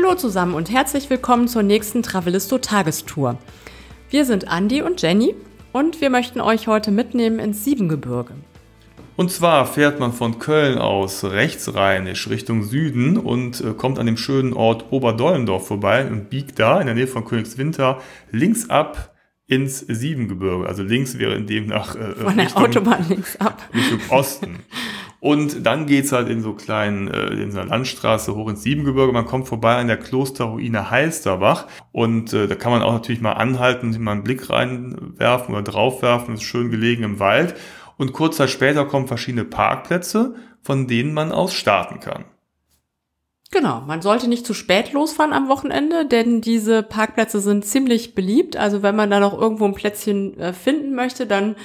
Hallo zusammen und herzlich willkommen zur nächsten Travelisto Tagestour. Wir sind Andi und Jenny und wir möchten euch heute mitnehmen ins Siebengebirge. Und zwar fährt man von Köln aus rechtsrheinisch Richtung Süden und äh, kommt an dem schönen Ort Oberdollendorf vorbei und biegt da in der Nähe von Königswinter links ab ins Siebengebirge. Also links wäre in dem nach äh, von der Richtung, Autobahn links ab. Richtung Osten. Und dann geht's halt in so kleinen, äh, in so einer Landstraße hoch ins Siebengebirge. Man kommt vorbei an der Klosterruine Heisterbach. Und äh, da kann man auch natürlich mal anhalten, mal einen Blick reinwerfen oder draufwerfen. Das ist schön gelegen im Wald. Und kurz Zeit später kommen verschiedene Parkplätze, von denen man aus starten kann. Genau, man sollte nicht zu spät losfahren am Wochenende, denn diese Parkplätze sind ziemlich beliebt. Also wenn man da noch irgendwo ein Plätzchen äh, finden möchte, dann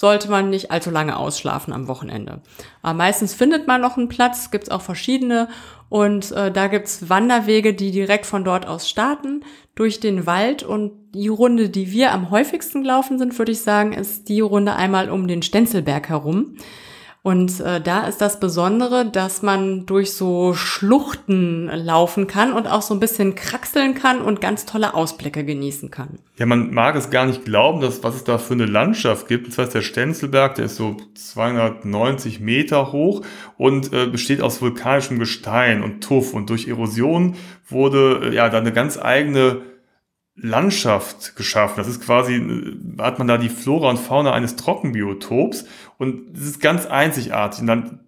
sollte man nicht allzu lange ausschlafen am Wochenende. Aber meistens findet man noch einen Platz, gibt's auch verschiedene. Und äh, da gibt's Wanderwege, die direkt von dort aus starten, durch den Wald. Und die Runde, die wir am häufigsten gelaufen sind, würde ich sagen, ist die Runde einmal um den Stenzelberg herum. Und äh, da ist das Besondere, dass man durch so Schluchten laufen kann und auch so ein bisschen kraxeln kann und ganz tolle Ausblicke genießen kann. Ja, man mag es gar nicht glauben, dass, was es da für eine Landschaft gibt. Zwar ist der Stenzelberg, der ist so 290 Meter hoch und äh, besteht aus vulkanischem Gestein und Tuff. Und durch Erosion wurde äh, ja da eine ganz eigene Landschaft geschaffen. Das ist quasi, äh, hat man da die Flora und Fauna eines Trockenbiotops und das ist ganz einzigartig. Und dann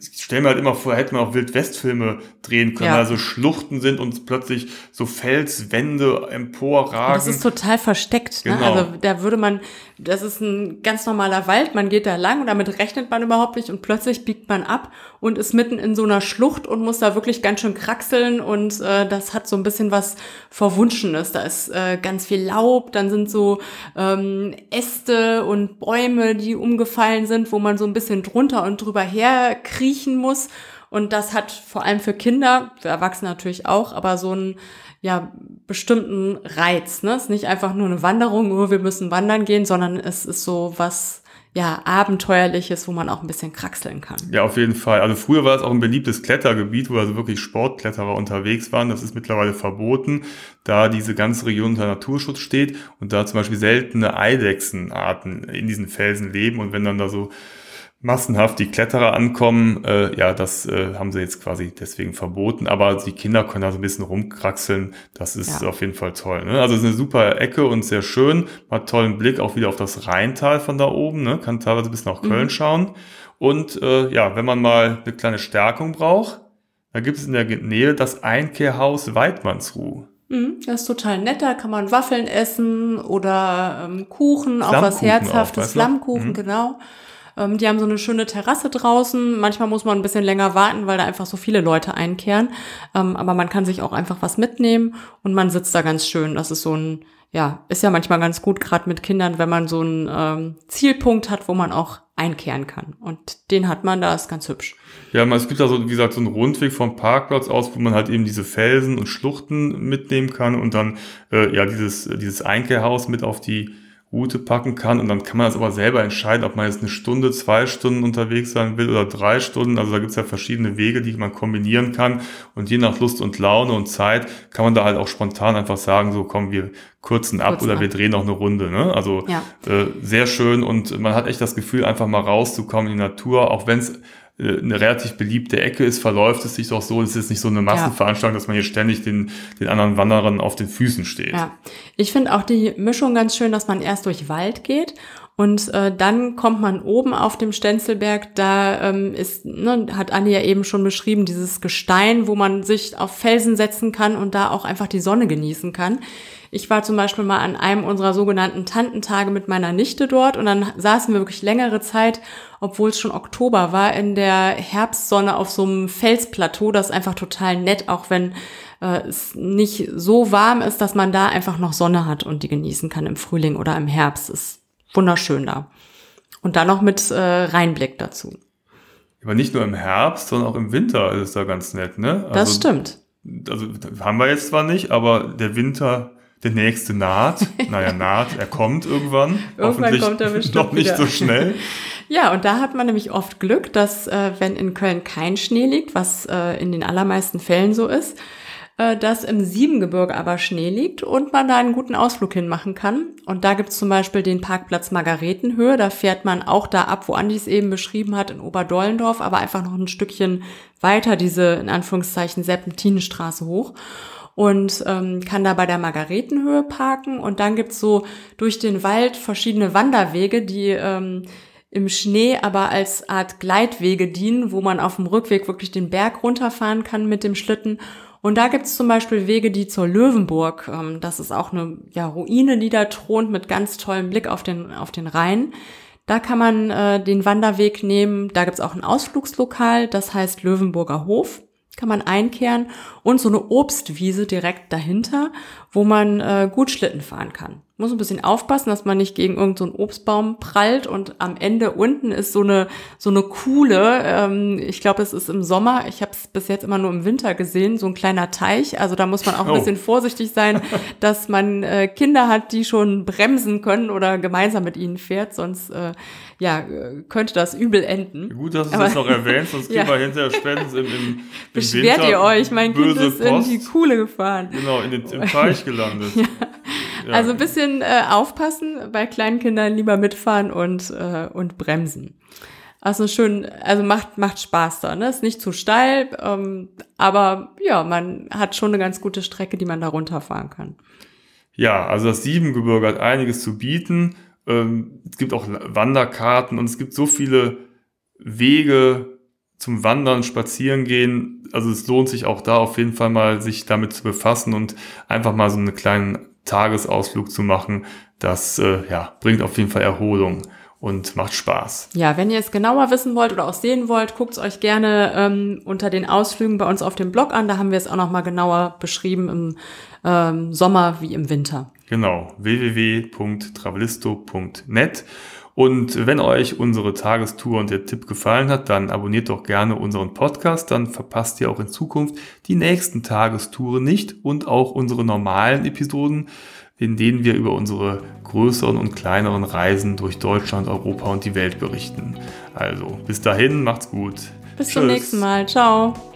ich stelle mir halt immer vor, hätte man auch Wildwestfilme drehen können, ja. also Schluchten sind und plötzlich so Felswände emporragen. Das ist total versteckt. Ne? Genau. Also da würde man, das ist ein ganz normaler Wald, man geht da lang und damit rechnet man überhaupt nicht und plötzlich biegt man ab und ist mitten in so einer Schlucht und muss da wirklich ganz schön kraxeln und äh, das hat so ein bisschen was Verwunschenes. Da ist äh, ganz viel Laub, dann sind so ähm, Äste und Bäume, die umgefallen sind, wo man so ein bisschen drunter und drüber her kriechen muss. Und das hat vor allem für Kinder, für Erwachsene natürlich auch, aber so einen ja, bestimmten Reiz. Ne? Es ist nicht einfach nur eine Wanderung, nur wir müssen wandern gehen, sondern es ist so was ja, abenteuerliches, wo man auch ein bisschen kraxeln kann. Ja, auf jeden Fall. Also früher war es auch ein beliebtes Klettergebiet, wo also wirklich Sportkletterer unterwegs waren. Das ist mittlerweile verboten, da diese ganze Region unter Naturschutz steht und da zum Beispiel seltene Eidechsenarten in diesen Felsen leben. Und wenn dann da so massenhaft die Kletterer ankommen, äh, ja, das äh, haben sie jetzt quasi deswegen verboten. Aber die Kinder können da so ein bisschen rumkraxeln. Das ist ja. auf jeden Fall toll. Ne? Also es ist eine super Ecke und sehr schön. Man hat tollen Blick auch wieder auf das Rheintal von da oben. Ne? Kann teilweise bis nach Köln mhm. schauen. Und äh, ja, wenn man mal eine kleine Stärkung braucht, da gibt es in der Nähe das Einkehrhaus Weidmannsruh. Mhm, das ist total nett, da kann man Waffeln essen oder ähm, Kuchen, auch was Herzhaftes, Flammkuchen, mhm. genau. Ähm, die haben so eine schöne Terrasse draußen. Manchmal muss man ein bisschen länger warten, weil da einfach so viele Leute einkehren. Ähm, aber man kann sich auch einfach was mitnehmen und man sitzt da ganz schön. Das ist so ein, ja, ist ja manchmal ganz gut, gerade mit Kindern, wenn man so einen ähm, Zielpunkt hat, wo man auch einkehren kann. Und den hat man, da ist ganz hübsch. Ja, es gibt da so, wie gesagt, so einen Rundweg vom Parkplatz aus, wo man halt eben diese Felsen und Schluchten mitnehmen kann und dann äh, ja dieses, dieses Einkehrhaus mit auf die Route packen kann. Und dann kann man das aber selber entscheiden, ob man jetzt eine Stunde, zwei Stunden unterwegs sein will oder drei Stunden. Also da gibt es ja verschiedene Wege, die man kombinieren kann. Und je nach Lust und Laune und Zeit kann man da halt auch spontan einfach sagen, so kommen wir kurzen ab Kurzen oder ab. wir drehen noch eine Runde. Ne? Also ja. äh, sehr schön und man hat echt das Gefühl, einfach mal rauszukommen in die Natur, auch wenn es äh, eine relativ beliebte Ecke ist, verläuft es sich doch so, es ist nicht so eine Massenveranstaltung, ja. dass man hier ständig den, den anderen Wanderern auf den Füßen steht. Ja, ich finde auch die Mischung ganz schön, dass man erst durch Wald geht und äh, dann kommt man oben auf dem Stenzelberg, da ähm, ist, ne, hat Anni ja eben schon beschrieben, dieses Gestein, wo man sich auf Felsen setzen kann und da auch einfach die Sonne genießen kann. Ich war zum Beispiel mal an einem unserer sogenannten Tantentage mit meiner Nichte dort und dann saßen wir wirklich längere Zeit, obwohl es schon Oktober war, in der Herbstsonne auf so einem Felsplateau. Das ist einfach total nett, auch wenn äh, es nicht so warm ist, dass man da einfach noch Sonne hat und die genießen kann im Frühling oder im Herbst. Ist wunderschön da. Und dann noch mit äh, Reinblick dazu. Aber nicht nur im Herbst, sondern auch im Winter ist es da ganz nett, ne? Also, das stimmt. Also haben wir jetzt zwar nicht, aber der Winter der nächste naht. Naja, naht, er kommt irgendwann. irgendwann kommt er bestimmt Noch nicht wieder. so schnell. Ja, und da hat man nämlich oft Glück, dass äh, wenn in Köln kein Schnee liegt, was äh, in den allermeisten Fällen so ist, äh, dass im Siebengebirge aber Schnee liegt und man da einen guten Ausflug hinmachen kann. Und da gibt's zum Beispiel den Parkplatz Margaretenhöhe. Da fährt man auch da ab, wo Andi es eben beschrieben hat, in Oberdollendorf, aber einfach noch ein Stückchen weiter diese, in Anführungszeichen, Serpentinenstraße hoch und ähm, kann da bei der Margaretenhöhe parken. Und dann gibt's so durch den Wald verschiedene Wanderwege, die ähm, im Schnee aber als Art Gleitwege dienen, wo man auf dem Rückweg wirklich den Berg runterfahren kann mit dem Schlitten. Und da gibt's zum Beispiel Wege, die zur Löwenburg, ähm, das ist auch eine ja, Ruine, die da thront mit ganz tollem Blick auf den, auf den Rhein. Da kann man äh, den Wanderweg nehmen. Da gibt's auch ein Ausflugslokal, das heißt Löwenburger Hof. Kann man einkehren und so eine Obstwiese direkt dahinter, wo man äh, gut Schlitten fahren kann muss ein bisschen aufpassen, dass man nicht gegen irgendeinen so Obstbaum prallt und am Ende unten ist so eine so eine Kuhle. Ähm, ich glaube, es ist im Sommer. Ich habe es bis jetzt immer nur im Winter gesehen, so ein kleiner Teich. Also da muss man auch ein oh. bisschen vorsichtig sein, dass man äh, Kinder hat, die schon bremsen können oder gemeinsam mit ihnen fährt, sonst äh, ja könnte das übel enden. Gut, dass du Aber, das noch erwähnst, sonst ja. wir hinterher spätestens im, im, im Beschwert Winter ihr euch, mein Kind ist Post. in die Kuhle gefahren. Genau, in den, im Teich gelandet. ja. Also ein bisschen äh, aufpassen, bei kleinen Kindern lieber mitfahren und, äh, und bremsen. Also schön, also macht, macht Spaß da, ne? Ist nicht zu steil, ähm, aber ja, man hat schon eine ganz gute Strecke, die man da runterfahren kann. Ja, also das Siebengebirge hat einiges zu bieten. Ähm, es gibt auch Wanderkarten und es gibt so viele Wege zum Wandern, Spazieren gehen. Also es lohnt sich auch da auf jeden Fall mal, sich damit zu befassen und einfach mal so einen kleinen Tagesausflug zu machen, das äh, ja, bringt auf jeden Fall Erholung und macht Spaß. Ja, wenn ihr es genauer wissen wollt oder auch sehen wollt, guckt es euch gerne ähm, unter den Ausflügen bei uns auf dem Blog an. Da haben wir es auch noch mal genauer beschrieben im ähm, Sommer wie im Winter. Genau, www.travelisto.net. Und wenn euch unsere Tagestour und der Tipp gefallen hat, dann abonniert doch gerne unseren Podcast, dann verpasst ihr auch in Zukunft die nächsten Tagestouren nicht und auch unsere normalen Episoden, in denen wir über unsere größeren und kleineren Reisen durch Deutschland, Europa und die Welt berichten. Also bis dahin, macht's gut. Bis Tschüss. zum nächsten Mal. Ciao.